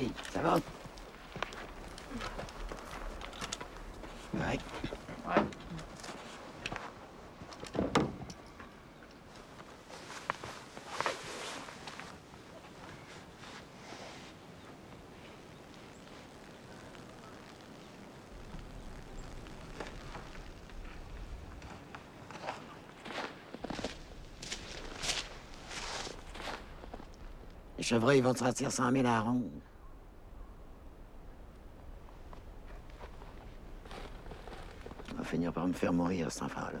Hey, ça va? Ouais. Ouais. Le chevreuil va te sortir 100 000 à ronde. Finir par me faire mourir, cet enfant-là.